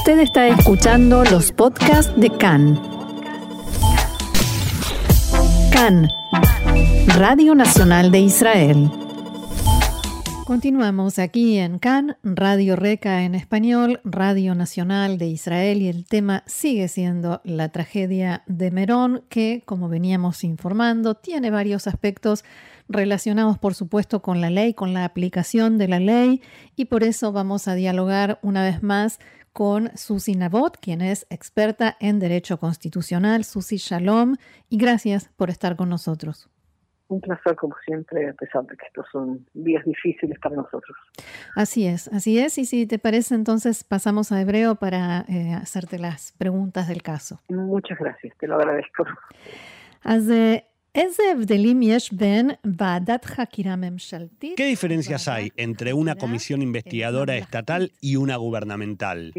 Usted está escuchando los podcasts de CAN. CAN, Radio Nacional de Israel. Continuamos aquí en CAN, Radio Reca en español, Radio Nacional de Israel y el tema sigue siendo la tragedia de Merón que, como veníamos informando, tiene varios aspectos relacionados por supuesto con la ley, con la aplicación de la ley y por eso vamos a dialogar una vez más con Susi Nabot, quien es experta en Derecho Constitucional. Susi Shalom y gracias por estar con nosotros. Un placer como siempre, a pesar de que estos son días difíciles para nosotros. Así es, así es. Y si te parece, entonces pasamos a hebreo para eh, hacerte las preguntas del caso. Muchas gracias, te lo agradezco. ¿Qué diferencias hay entre una comisión investigadora estatal y una gubernamental?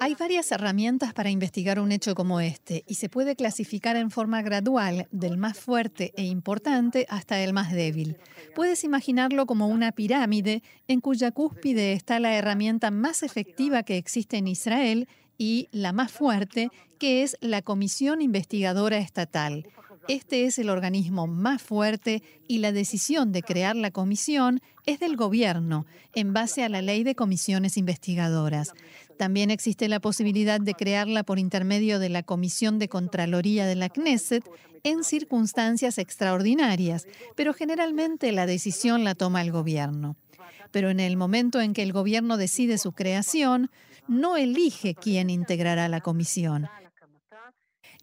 Hay varias herramientas para investigar un hecho como este y se puede clasificar en forma gradual del más fuerte e importante hasta el más débil. Puedes imaginarlo como una pirámide en cuya cúspide está la herramienta más efectiva que existe en Israel y la más fuerte, que es la Comisión Investigadora Estatal. Este es el organismo más fuerte y la decisión de crear la comisión es del gobierno, en base a la ley de comisiones investigadoras. También existe la posibilidad de crearla por intermedio de la Comisión de Contraloría de la Knesset en circunstancias extraordinarias, pero generalmente la decisión la toma el gobierno. Pero en el momento en que el gobierno decide su creación, no elige quién integrará la comisión.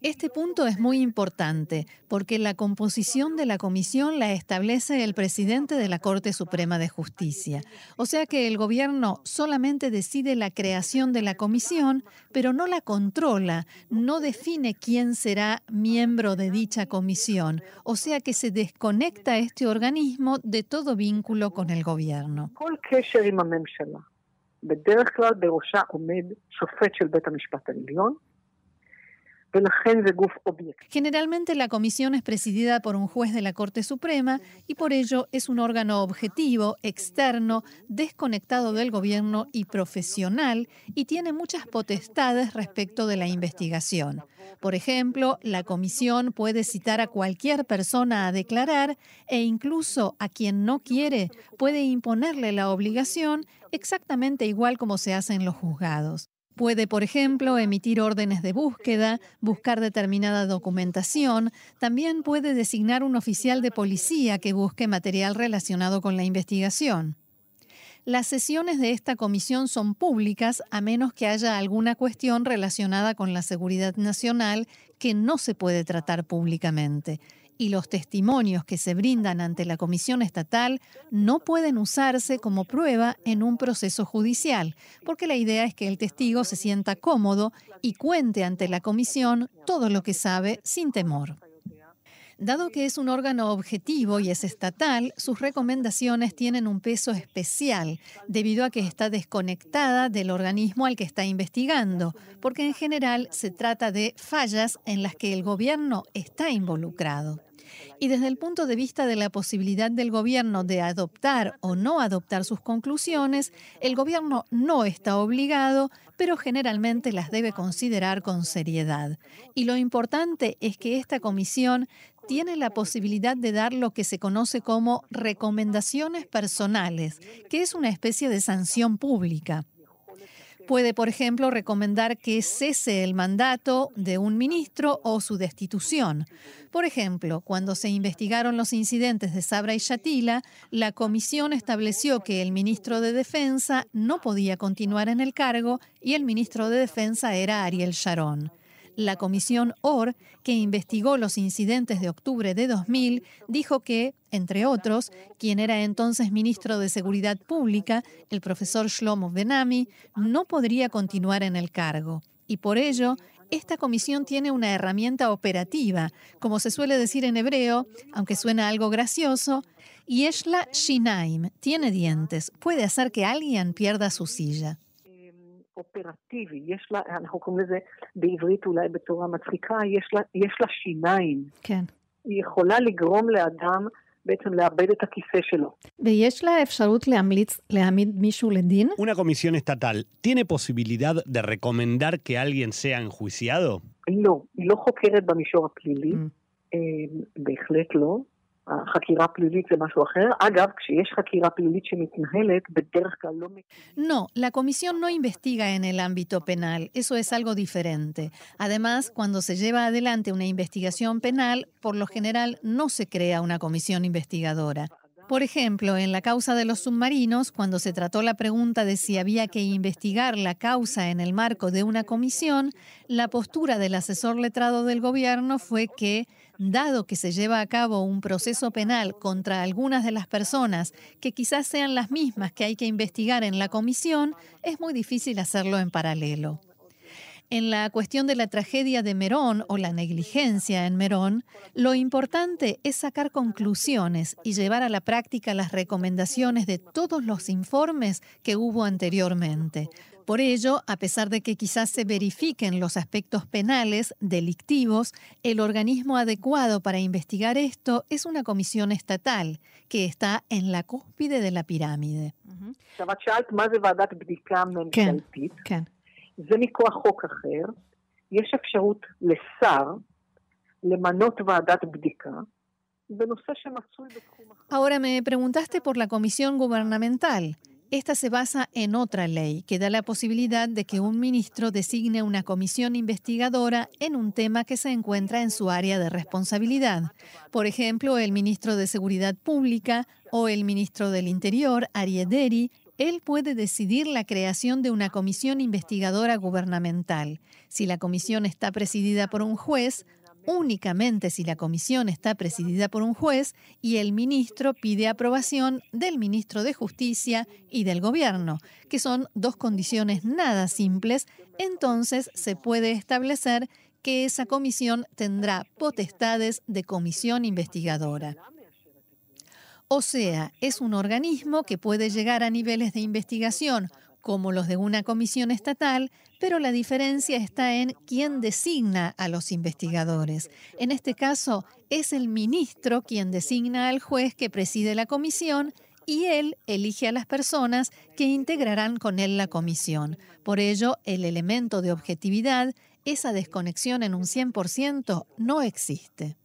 Este punto es muy importante porque la composición de la comisión la establece el presidente de la Corte Suprema de Justicia. O sea que el gobierno solamente decide la creación de la comisión, pero no la controla, no define quién será miembro de dicha comisión. O sea que se desconecta este organismo de todo vínculo con el gobierno. Generalmente la comisión es presidida por un juez de la Corte Suprema y por ello es un órgano objetivo, externo, desconectado del gobierno y profesional y tiene muchas potestades respecto de la investigación. Por ejemplo, la comisión puede citar a cualquier persona a declarar e incluso a quien no quiere puede imponerle la obligación exactamente igual como se hace en los juzgados. Puede, por ejemplo, emitir órdenes de búsqueda, buscar determinada documentación. También puede designar un oficial de policía que busque material relacionado con la investigación. Las sesiones de esta comisión son públicas a menos que haya alguna cuestión relacionada con la seguridad nacional que no se puede tratar públicamente y los testimonios que se brindan ante la Comisión Estatal no pueden usarse como prueba en un proceso judicial, porque la idea es que el testigo se sienta cómodo y cuente ante la Comisión todo lo que sabe sin temor. Dado que es un órgano objetivo y es estatal, sus recomendaciones tienen un peso especial debido a que está desconectada del organismo al que está investigando, porque en general se trata de fallas en las que el gobierno está involucrado. Y desde el punto de vista de la posibilidad del gobierno de adoptar o no adoptar sus conclusiones, el gobierno no está obligado, pero generalmente las debe considerar con seriedad. Y lo importante es que esta comisión tiene la posibilidad de dar lo que se conoce como recomendaciones personales, que es una especie de sanción pública. Puede, por ejemplo, recomendar que cese el mandato de un ministro o su destitución. Por ejemplo, cuando se investigaron los incidentes de Sabra y Shatila, la comisión estableció que el ministro de Defensa no podía continuar en el cargo y el ministro de Defensa era Ariel Sharon. La comisión OR, que investigó los incidentes de octubre de 2000, dijo que, entre otros, quien era entonces ministro de Seguridad Pública, el profesor Shlomo Benami, no podría continuar en el cargo. Y por ello, esta comisión tiene una herramienta operativa, como se suele decir en hebreo, aunque suena algo gracioso, Yeshla Shinaim, tiene dientes, puede hacer que alguien pierda su silla. אופרטיבי, יש לה, אנחנו בעצם לאבד את הכיסא שלו. ¿Y la אפשרות להמליץ להעמיד מישהו לדין? Una comisión estatal, ¿tiene posibilidad de recomendar que alguien sea enjuiciado? לא, היא לא חוקרת במישור הפלילי, mm. אה, בהחלט לא. No, la comisión no investiga en el ámbito penal, eso es algo diferente. Además, cuando se lleva adelante una investigación penal, por lo general no se crea una comisión investigadora. Por ejemplo, en la causa de los submarinos, cuando se trató la pregunta de si había que investigar la causa en el marco de una comisión, la postura del asesor letrado del gobierno fue que, dado que se lleva a cabo un proceso penal contra algunas de las personas que quizás sean las mismas que hay que investigar en la comisión, es muy difícil hacerlo en paralelo. En la cuestión de la tragedia de Merón o la negligencia en Merón, lo importante es sacar conclusiones y llevar a la práctica las recomendaciones de todos los informes que hubo anteriormente. Por ello, a pesar de que quizás se verifiquen los aspectos penales, delictivos, el organismo adecuado para investigar esto es una comisión estatal que está en la cúspide de la pirámide. Ahora me preguntaste por la comisión gubernamental. Esta se basa en otra ley que da la posibilidad de que un ministro designe una comisión investigadora en un tema que se encuentra en su área de responsabilidad. Por ejemplo, el ministro de Seguridad Pública o el ministro del Interior, Ariederi, él puede decidir la creación de una comisión investigadora gubernamental. Si la comisión está presidida por un juez, únicamente si la comisión está presidida por un juez y el ministro pide aprobación del ministro de Justicia y del gobierno, que son dos condiciones nada simples, entonces se puede establecer que esa comisión tendrá potestades de comisión investigadora. O sea, es un organismo que puede llegar a niveles de investigación como los de una comisión estatal, pero la diferencia está en quién designa a los investigadores. En este caso, es el ministro quien designa al juez que preside la comisión y él elige a las personas que integrarán con él la comisión. Por ello, el elemento de objetividad, esa desconexión en un 100%, no existe.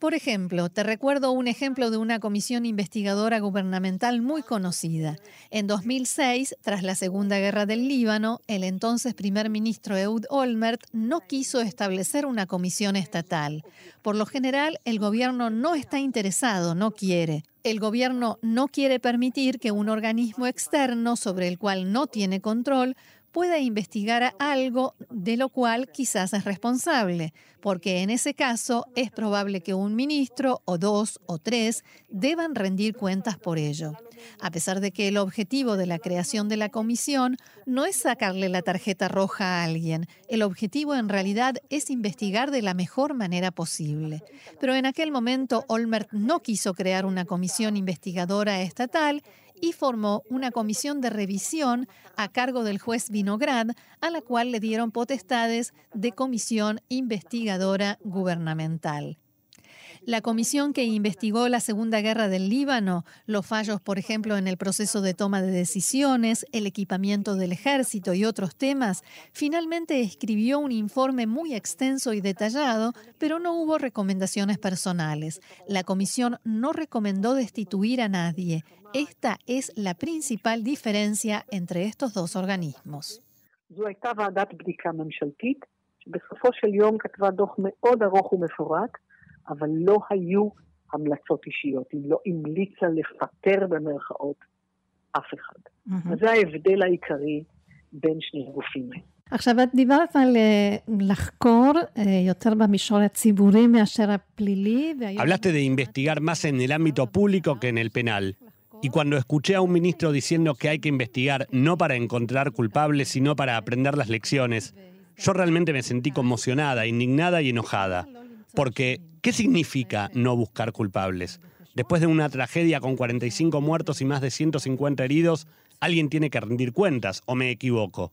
Por ejemplo, te recuerdo un ejemplo de una comisión investigadora gubernamental muy conocida. En 2006, tras la Segunda Guerra del Líbano, el entonces primer ministro Eud Olmert no quiso establecer una comisión estatal. Por lo general, el gobierno no está interesado, no quiere. El gobierno no quiere permitir que un organismo externo sobre el cual no tiene control pueda investigar algo de lo cual quizás es responsable, porque en ese caso es probable que un ministro o dos o tres deban rendir cuentas por ello. A pesar de que el objetivo de la creación de la comisión no es sacarle la tarjeta roja a alguien, el objetivo en realidad es investigar de la mejor manera posible. Pero en aquel momento Olmert no quiso crear una comisión investigadora estatal y formó una comisión de revisión a cargo del juez Vinograd, a la cual le dieron potestades de comisión investigadora gubernamental. La comisión que investigó la Segunda Guerra del Líbano, los fallos, por ejemplo, en el proceso de toma de decisiones, el equipamiento del ejército y otros temas, finalmente escribió un informe muy extenso y detallado, pero no hubo recomendaciones personales. La comisión no recomendó destituir a nadie. Esta es la principal diferencia entre estos dos organismos. Hablaste de investigar más en el ámbito público que en el penal. Y cuando escuché a un ministro diciendo que hay que investigar no para encontrar culpables, sino para aprender las lecciones, yo realmente me sentí conmocionada, indignada y enojada. Porque, ¿qué significa no buscar culpables? Después de una tragedia con 45 muertos y más de 150 heridos, alguien tiene que rendir cuentas, ¿o me equivoco?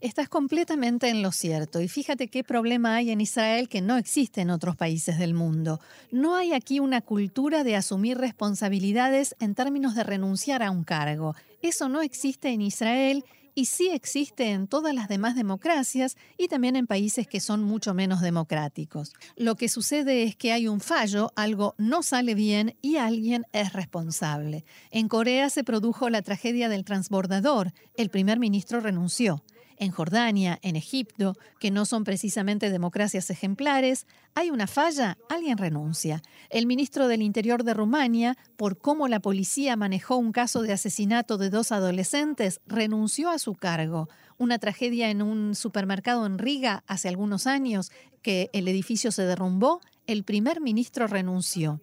Estás completamente en lo cierto y fíjate qué problema hay en Israel que no existe en otros países del mundo. No hay aquí una cultura de asumir responsabilidades en términos de renunciar a un cargo. Eso no existe en Israel y sí existe en todas las demás democracias y también en países que son mucho menos democráticos. Lo que sucede es que hay un fallo, algo no sale bien y alguien es responsable. En Corea se produjo la tragedia del transbordador. El primer ministro renunció en Jordania, en Egipto, que no son precisamente democracias ejemplares, hay una falla, alguien renuncia. El ministro del Interior de Rumania, por cómo la policía manejó un caso de asesinato de dos adolescentes, renunció a su cargo. Una tragedia en un supermercado en Riga hace algunos años, que el edificio se derrumbó, el primer ministro renunció.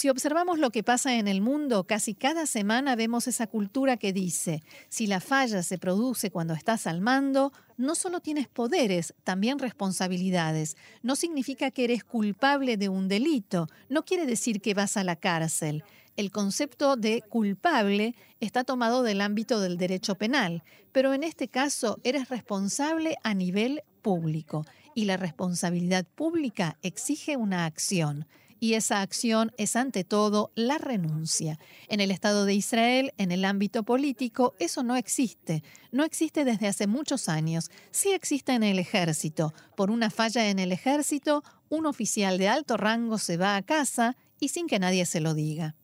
Si observamos lo que pasa en el mundo, casi cada semana vemos esa cultura que dice, si la falla se produce cuando estás al mando, no solo tienes poderes, también responsabilidades. No significa que eres culpable de un delito, no quiere decir que vas a la cárcel. El concepto de culpable está tomado del ámbito del derecho penal, pero en este caso eres responsable a nivel público y la responsabilidad pública exige una acción y esa acción es ante todo la renuncia. En el Estado de Israel, en el ámbito político, eso no existe. No existe desde hace muchos años. Sí existe en el ejército. Por una falla en el ejército, un oficial de alto rango se va a casa y sin que nadie se lo diga.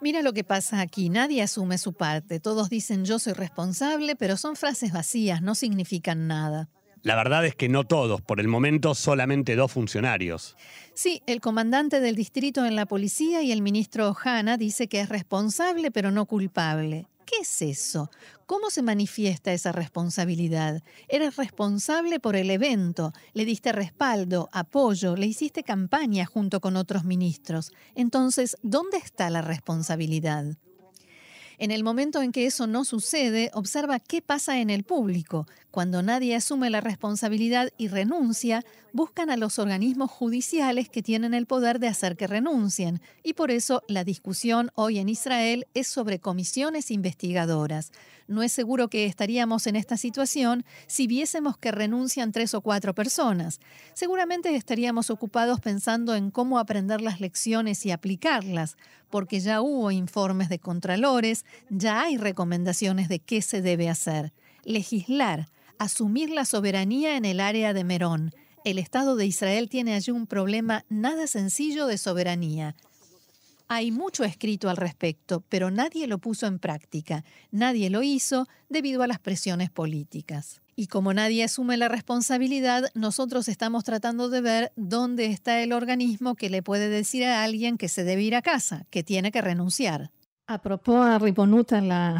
Mira lo que pasa aquí, nadie asume su parte, todos dicen yo soy responsable, pero son frases vacías, no significan nada. La verdad es que no todos, por el momento solamente dos funcionarios. Sí, el comandante del distrito en la policía y el ministro Hanna dice que es responsable pero no culpable. ¿Qué es eso? ¿Cómo se manifiesta esa responsabilidad? Eres responsable por el evento, le diste respaldo, apoyo, le hiciste campaña junto con otros ministros. Entonces, ¿dónde está la responsabilidad? En el momento en que eso no sucede, observa qué pasa en el público. Cuando nadie asume la responsabilidad y renuncia, buscan a los organismos judiciales que tienen el poder de hacer que renuncien. Y por eso la discusión hoy en Israel es sobre comisiones investigadoras. No es seguro que estaríamos en esta situación si viésemos que renuncian tres o cuatro personas. Seguramente estaríamos ocupados pensando en cómo aprender las lecciones y aplicarlas, porque ya hubo informes de contralores, ya hay recomendaciones de qué se debe hacer. Legislar, asumir la soberanía en el área de Merón. El Estado de Israel tiene allí un problema nada sencillo de soberanía. Hay mucho escrito al respecto, pero nadie lo puso en práctica. Nadie lo hizo debido a las presiones políticas. Y como nadie asume la responsabilidad, nosotros estamos tratando de ver dónde está el organismo que le puede decir a alguien que se debe ir a casa, que tiene que renunciar. A propósito de la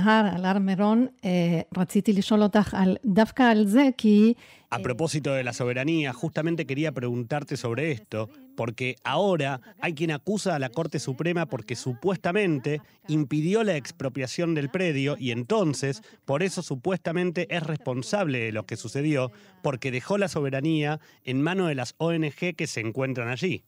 a propósito de la soberanía, justamente quería preguntarte sobre esto, porque ahora hay quien acusa a la Corte Suprema porque supuestamente impidió la expropiación del predio y entonces, por eso supuestamente es responsable de lo que sucedió, porque dejó la soberanía en manos de las ONG que se encuentran allí.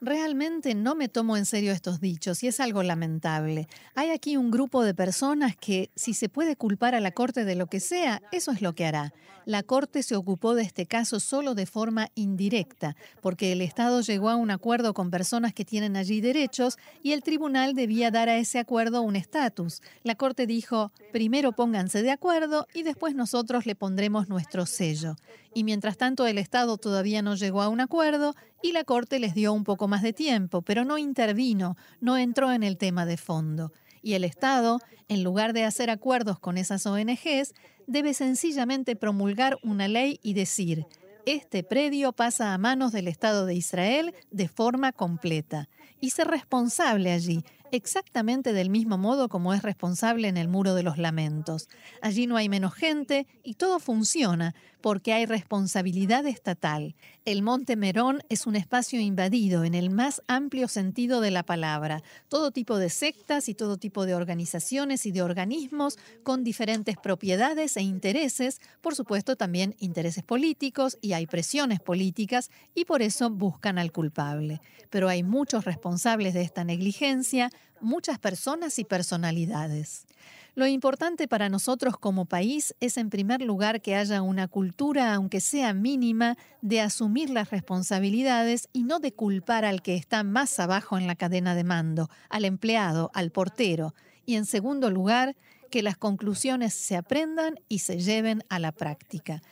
Realmente no me tomo en serio estos dichos y es algo lamentable. Hay aquí un grupo de personas que, si se puede culpar a la Corte de lo que sea, eso es lo que hará. La Corte se ocupó de este caso solo de forma indirecta, porque el Estado llegó a un acuerdo con personas que tienen allí derechos y el tribunal debía dar a ese acuerdo un estatus. La Corte dijo, primero pónganse de acuerdo y después nosotros le pondremos nuestro sello y mientras tanto el Estado todavía no llegó a un acuerdo y la Corte les dio un poco más de tiempo, pero no intervino, no entró en el tema de fondo. Y el Estado, en lugar de hacer acuerdos con esas ONGs, debe sencillamente promulgar una ley y decir, este predio pasa a manos del Estado de Israel de forma completa y ser responsable allí, exactamente del mismo modo como es responsable en el Muro de los Lamentos. Allí no hay menos gente y todo funciona porque hay responsabilidad estatal. El Monte Merón es un espacio invadido en el más amplio sentido de la palabra. Todo tipo de sectas y todo tipo de organizaciones y de organismos con diferentes propiedades e intereses, por supuesto también intereses políticos y hay presiones políticas y por eso buscan al culpable. Pero hay muchos responsables de esta negligencia, muchas personas y personalidades. Lo importante para nosotros como país es en primer lugar que haya una cultura, aunque sea mínima, de asumir las responsabilidades y no de culpar al que está más abajo en la cadena de mando, al empleado, al portero. Y en segundo lugar, que las conclusiones se aprendan y se lleven a la práctica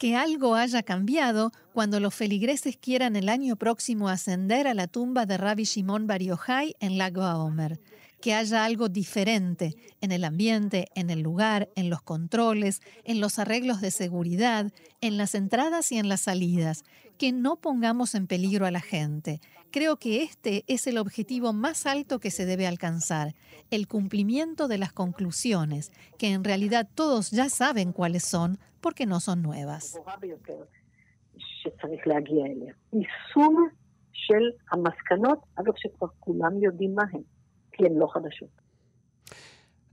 que algo haya cambiado cuando los feligreses quieran el año próximo ascender a la tumba de Rabbi Shimon Bar Yochai en Lago Aomer que haya algo diferente en el ambiente, en el lugar, en los controles, en los arreglos de seguridad, en las entradas y en las salidas, que no pongamos en peligro a la gente. Creo que este es el objetivo más alto que se debe alcanzar, el cumplimiento de las conclusiones, que en realidad todos ya saben cuáles son porque no son nuevas.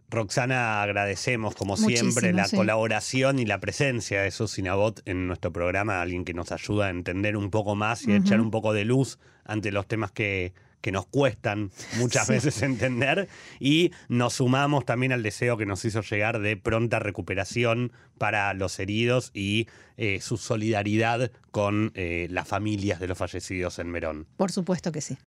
Roxana, agradecemos como siempre la colaboración y la presencia de Sosinabot en nuestro programa, alguien que nos ayuda a entender un poco más y a echar un poco de luz ante los temas que, que nos cuestan muchas veces entender y nos sumamos también al deseo que nos hizo llegar de pronta recuperación para los heridos y eh, su solidaridad con eh, las familias de los fallecidos en Merón. Por supuesto que sí.